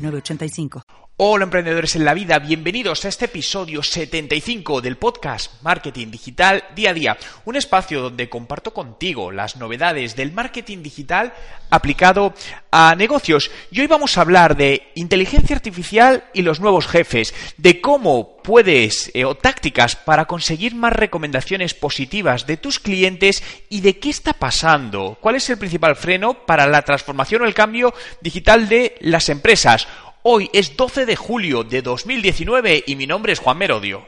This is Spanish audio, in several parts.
8985. Hola emprendedores en la vida, bienvenidos a este episodio 75 del podcast Marketing Digital Día a Día, un espacio donde comparto contigo las novedades del marketing digital aplicado a negocios. Y hoy vamos a hablar de inteligencia artificial y los nuevos jefes, de cómo puedes eh, o tácticas para conseguir más recomendaciones positivas de tus clientes y de qué está pasando, cuál es el principal freno para la transformación o el cambio digital de las empresas. Hoy es 12 de julio de 2019 y mi nombre es Juan Merodio.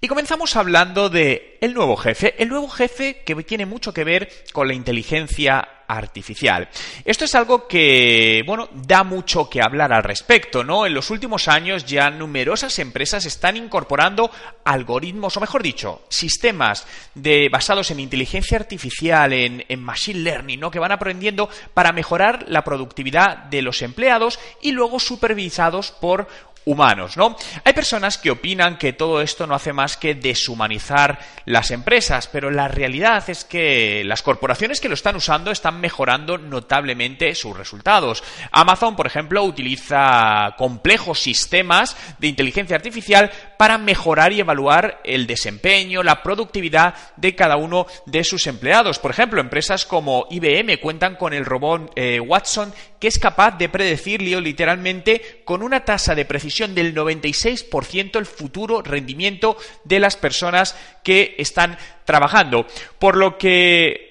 Y comenzamos hablando de el nuevo jefe, el nuevo jefe que tiene mucho que ver con la inteligencia artificial. Esto es algo que, bueno, da mucho que hablar al respecto, ¿no? En los últimos años ya numerosas empresas están incorporando algoritmos, o mejor dicho, sistemas de, basados en inteligencia artificial, en, en machine learning, ¿no? Que van aprendiendo para mejorar la productividad de los empleados y luego supervisados por humanos, ¿no? Hay personas que opinan que todo esto no hace más que deshumanizar las empresas, pero la realidad es que las corporaciones que lo están usando están mejorando notablemente sus resultados. Amazon, por ejemplo, utiliza complejos sistemas de inteligencia artificial para mejorar y evaluar el desempeño, la productividad de cada uno de sus empleados. Por ejemplo, empresas como IBM cuentan con el robot eh, Watson que es capaz de predecir literalmente con una tasa de precisión del 96% el futuro rendimiento de las personas que están trabajando. Por lo que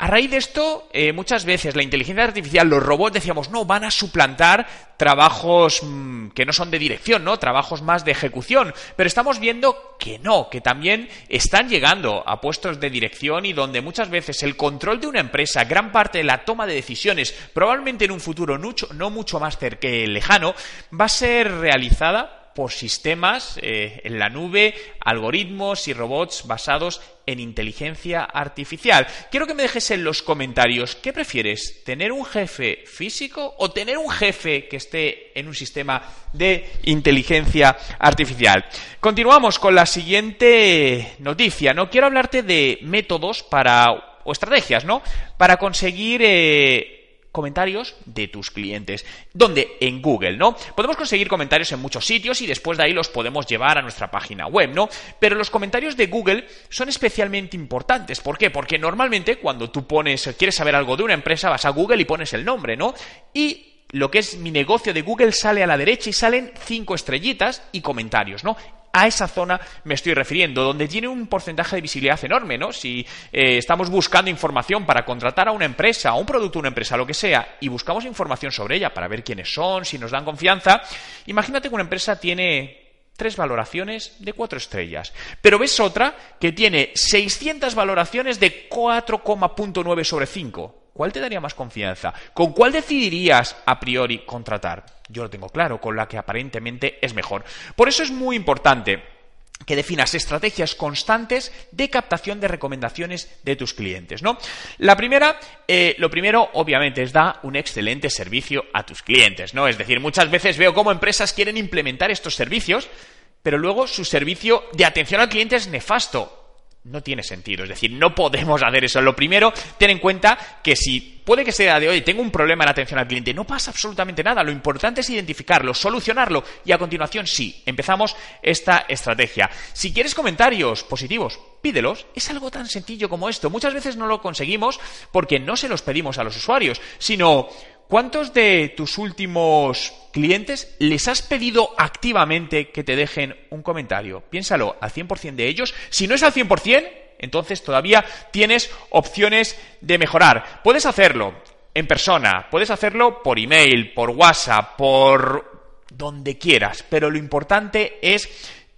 a raíz de esto, eh, muchas veces la inteligencia artificial, los robots, decíamos, no, van a suplantar trabajos mm, que no son de dirección, ¿no? Trabajos más de ejecución. Pero estamos viendo que no, que también están llegando a puestos de dirección y donde muchas veces el control de una empresa, gran parte de la toma de decisiones, probablemente en un futuro no mucho más cercano, lejano, va a ser realizada por sistemas eh, en la nube, algoritmos y robots basados en inteligencia artificial. Quiero que me dejes en los comentarios, ¿qué prefieres? ¿Tener un jefe físico o tener un jefe que esté en un sistema de inteligencia artificial? Continuamos con la siguiente noticia. No quiero hablarte de métodos para o estrategias, ¿no? Para conseguir eh, comentarios de tus clientes. ¿Dónde? En Google, ¿no? Podemos conseguir comentarios en muchos sitios y después de ahí los podemos llevar a nuestra página web, ¿no? Pero los comentarios de Google son especialmente importantes. ¿Por qué? Porque normalmente cuando tú pones, quieres saber algo de una empresa, vas a Google y pones el nombre, ¿no? Y lo que es mi negocio de Google sale a la derecha y salen cinco estrellitas y comentarios, ¿no? A esa zona me estoy refiriendo, donde tiene un porcentaje de visibilidad enorme, ¿no? Si eh, estamos buscando información para contratar a una empresa, o un producto, una empresa, lo que sea, y buscamos información sobre ella para ver quiénes son, si nos dan confianza, imagínate que una empresa tiene tres valoraciones de cuatro estrellas. Pero ves otra que tiene 600 valoraciones de 4,9 sobre 5. ¿Cuál te daría más confianza? ¿Con cuál decidirías a priori contratar? Yo lo tengo claro, con la que aparentemente es mejor. Por eso es muy importante que definas estrategias constantes de captación de recomendaciones de tus clientes, ¿no? La primera, eh, lo primero, obviamente, es dar un excelente servicio a tus clientes, ¿no? Es decir, muchas veces veo cómo empresas quieren implementar estos servicios, pero luego su servicio de atención al cliente es nefasto no tiene sentido. Es decir, no podemos hacer eso. Lo primero, ten en cuenta que si puede que sea de hoy, tengo un problema en atención al cliente, no pasa absolutamente nada. Lo importante es identificarlo, solucionarlo y a continuación sí, empezamos esta estrategia. Si quieres comentarios positivos, pídelos. Es algo tan sencillo como esto. Muchas veces no lo conseguimos porque no se los pedimos a los usuarios, sino ¿Cuántos de tus últimos clientes les has pedido activamente que te dejen un comentario? Piénsalo, al 100% de ellos. Si no es al 100%, entonces todavía tienes opciones de mejorar. Puedes hacerlo en persona, puedes hacerlo por email, por WhatsApp, por donde quieras, pero lo importante es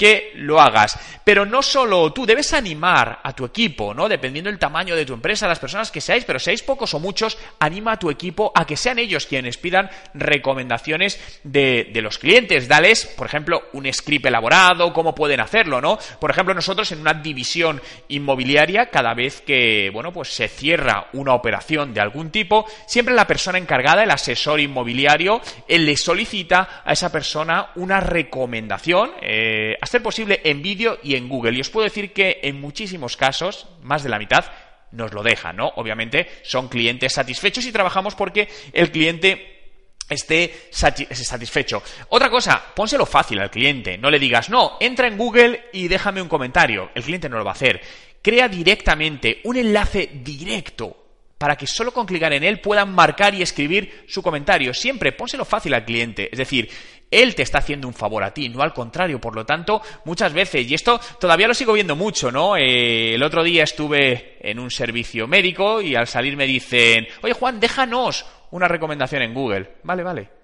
que lo hagas. Pero no solo tú, debes animar a tu equipo, ¿no? Dependiendo del tamaño de tu empresa, las personas que seáis, pero seáis pocos o muchos, anima a tu equipo a que sean ellos quienes pidan recomendaciones de, de los clientes. Dales, por ejemplo, un script elaborado, cómo pueden hacerlo, ¿no? Por ejemplo, nosotros en una división inmobiliaria, cada vez que, bueno, pues se cierra una operación de algún tipo, siempre la persona encargada, el asesor inmobiliario, él le solicita a esa persona una recomendación, eh, ser posible en vídeo y en Google. Y os puedo decir que en muchísimos casos, más de la mitad, nos lo dejan, ¿no? Obviamente son clientes satisfechos y trabajamos porque el cliente esté satisfecho. Otra cosa, pónselo fácil al cliente. No le digas, no, entra en Google y déjame un comentario. El cliente no lo va a hacer. Crea directamente un enlace directo para que solo con clicar en él puedan marcar y escribir su comentario. Siempre pónselo fácil al cliente. Es decir, él te está haciendo un favor a ti, no al contrario. Por lo tanto, muchas veces, y esto todavía lo sigo viendo mucho, ¿no? Eh, el otro día estuve en un servicio médico y al salir me dicen, oye Juan, déjanos una recomendación en Google. Vale, vale.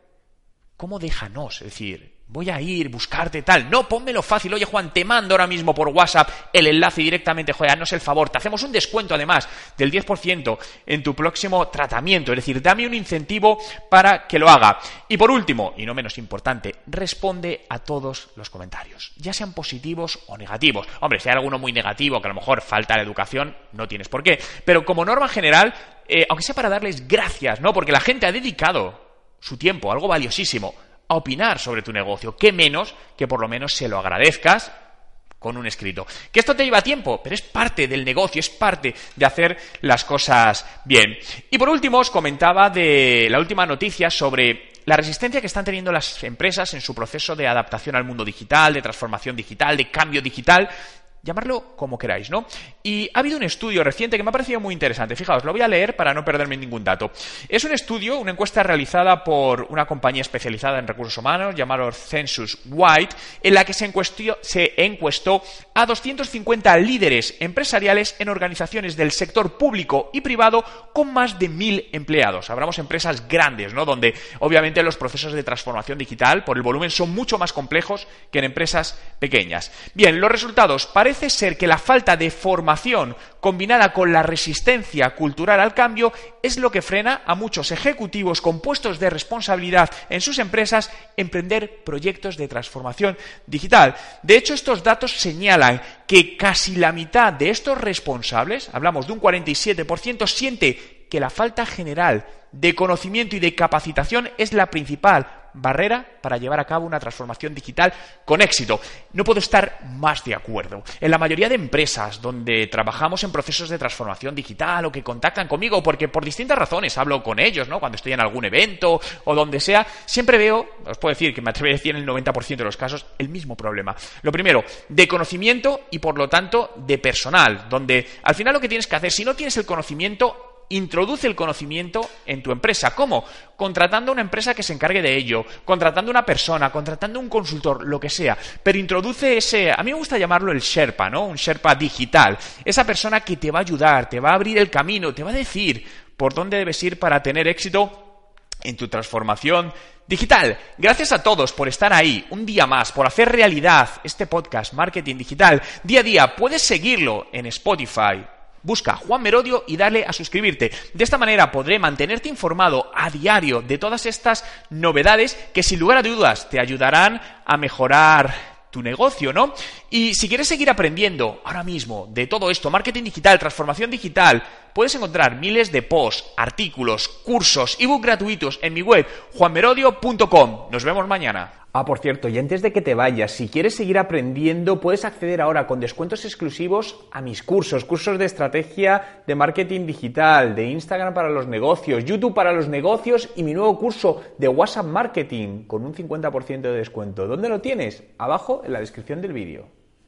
¿Cómo déjanos? Es decir, voy a ir, buscarte tal. No, pónmelo fácil. Oye, Juan, te mando ahora mismo por WhatsApp el enlace directamente. Joder, es el favor. Te hacemos un descuento además del 10% en tu próximo tratamiento. Es decir, dame un incentivo para que lo haga. Y por último, y no menos importante, responde a todos los comentarios, ya sean positivos o negativos. Hombre, si hay alguno muy negativo, que a lo mejor falta la educación, no tienes por qué. Pero como norma general, eh, aunque sea para darles gracias, ¿no? Porque la gente ha dedicado su tiempo, algo valiosísimo, a opinar sobre tu negocio. ¿Qué menos que por lo menos se lo agradezcas con un escrito? Que esto te lleva tiempo, pero es parte del negocio, es parte de hacer las cosas bien. Y por último, os comentaba de la última noticia sobre la resistencia que están teniendo las empresas en su proceso de adaptación al mundo digital, de transformación digital, de cambio digital, llamarlo como queráis, ¿no? Y ha habido un estudio reciente que me ha parecido muy interesante. Fijaos, lo voy a leer para no perderme ningún dato. Es un estudio, una encuesta realizada por una compañía especializada en recursos humanos llamada Census White, en la que se, se encuestó a 250 líderes empresariales en organizaciones del sector público y privado con más de mil empleados. Hablamos empresas grandes, ¿no? Donde obviamente los procesos de transformación digital por el volumen son mucho más complejos que en empresas pequeñas. Bien, los resultados parecen parece ser que la falta de formación combinada con la resistencia cultural al cambio es lo que frena a muchos ejecutivos con puestos de responsabilidad en sus empresas emprender proyectos de transformación digital. De hecho, estos datos señalan que casi la mitad de estos responsables, hablamos de un 47%, siente que la falta general de conocimiento y de capacitación es la principal barrera para llevar a cabo una transformación digital con éxito. No puedo estar más de acuerdo. En la mayoría de empresas donde trabajamos en procesos de transformación digital o que contactan conmigo, porque por distintas razones hablo con ellos, ¿no? Cuando estoy en algún evento o donde sea, siempre veo, os puedo decir que me atrevo a decir en el 90% de los casos, el mismo problema. Lo primero, de conocimiento y por lo tanto de personal, donde al final lo que tienes que hacer, si no tienes el conocimiento, introduce el conocimiento en tu empresa. ¿Cómo? Contratando una empresa que se encargue de ello, contratando una persona, contratando un consultor, lo que sea. Pero introduce ese, a mí me gusta llamarlo el Sherpa, ¿no? Un Sherpa digital. Esa persona que te va a ayudar, te va a abrir el camino, te va a decir por dónde debes ir para tener éxito en tu transformación digital. Gracias a todos por estar ahí un día más, por hacer realidad este podcast Marketing Digital día a día. Puedes seguirlo en Spotify, Busca Juan Merodio y dale a suscribirte. De esta manera podré mantenerte informado a diario de todas estas novedades que sin lugar a dudas te ayudarán a mejorar tu negocio, ¿no? Y si quieres seguir aprendiendo ahora mismo de todo esto, marketing digital, transformación digital, puedes encontrar miles de posts, artículos, cursos, ebook gratuitos en mi web juanmerodio.com. Nos vemos mañana. Ah, por cierto, y antes de que te vayas, si quieres seguir aprendiendo, puedes acceder ahora con descuentos exclusivos a mis cursos, cursos de estrategia de marketing digital, de Instagram para los negocios, YouTube para los negocios y mi nuevo curso de WhatsApp Marketing con un 50% de descuento. ¿Dónde lo tienes? Abajo en la descripción del vídeo.